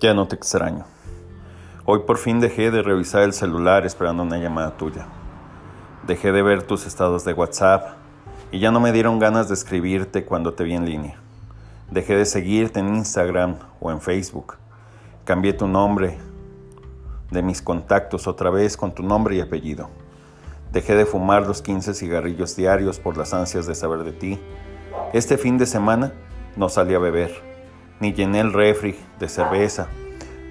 Ya no te extraño. Hoy por fin dejé de revisar el celular esperando una llamada tuya. Dejé de ver tus estados de WhatsApp y ya no me dieron ganas de escribirte cuando te vi en línea. Dejé de seguirte en Instagram o en Facebook. Cambié tu nombre de mis contactos otra vez con tu nombre y apellido. Dejé de fumar los 15 cigarrillos diarios por las ansias de saber de ti. Este fin de semana no salí a beber ni llené el refri de cerveza.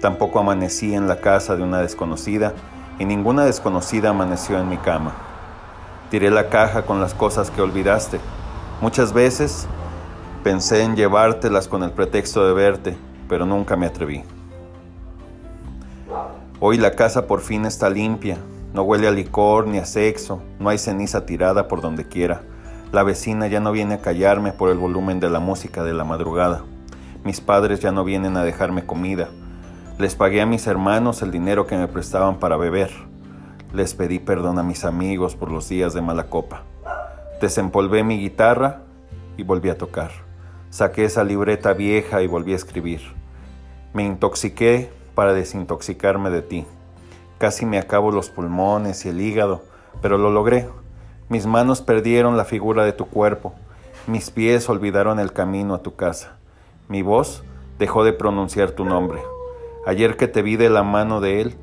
Tampoco amanecí en la casa de una desconocida y ninguna desconocida amaneció en mi cama. Tiré la caja con las cosas que olvidaste. Muchas veces pensé en llevártelas con el pretexto de verte, pero nunca me atreví. Hoy la casa por fin está limpia, no huele a licor ni a sexo, no hay ceniza tirada por donde quiera. La vecina ya no viene a callarme por el volumen de la música de la madrugada. Mis padres ya no vienen a dejarme comida. Les pagué a mis hermanos el dinero que me prestaban para beber. Les pedí perdón a mis amigos por los días de mala copa. Desempolvé mi guitarra y volví a tocar. Saqué esa libreta vieja y volví a escribir. Me intoxiqué para desintoxicarme de ti. Casi me acabo los pulmones y el hígado, pero lo logré. Mis manos perdieron la figura de tu cuerpo. Mis pies olvidaron el camino a tu casa. Mi voz dejó de pronunciar tu nombre. Ayer que te vi de la mano de él,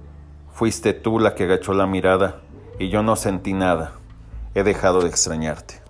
fuiste tú la que agachó la mirada y yo no sentí nada. He dejado de extrañarte.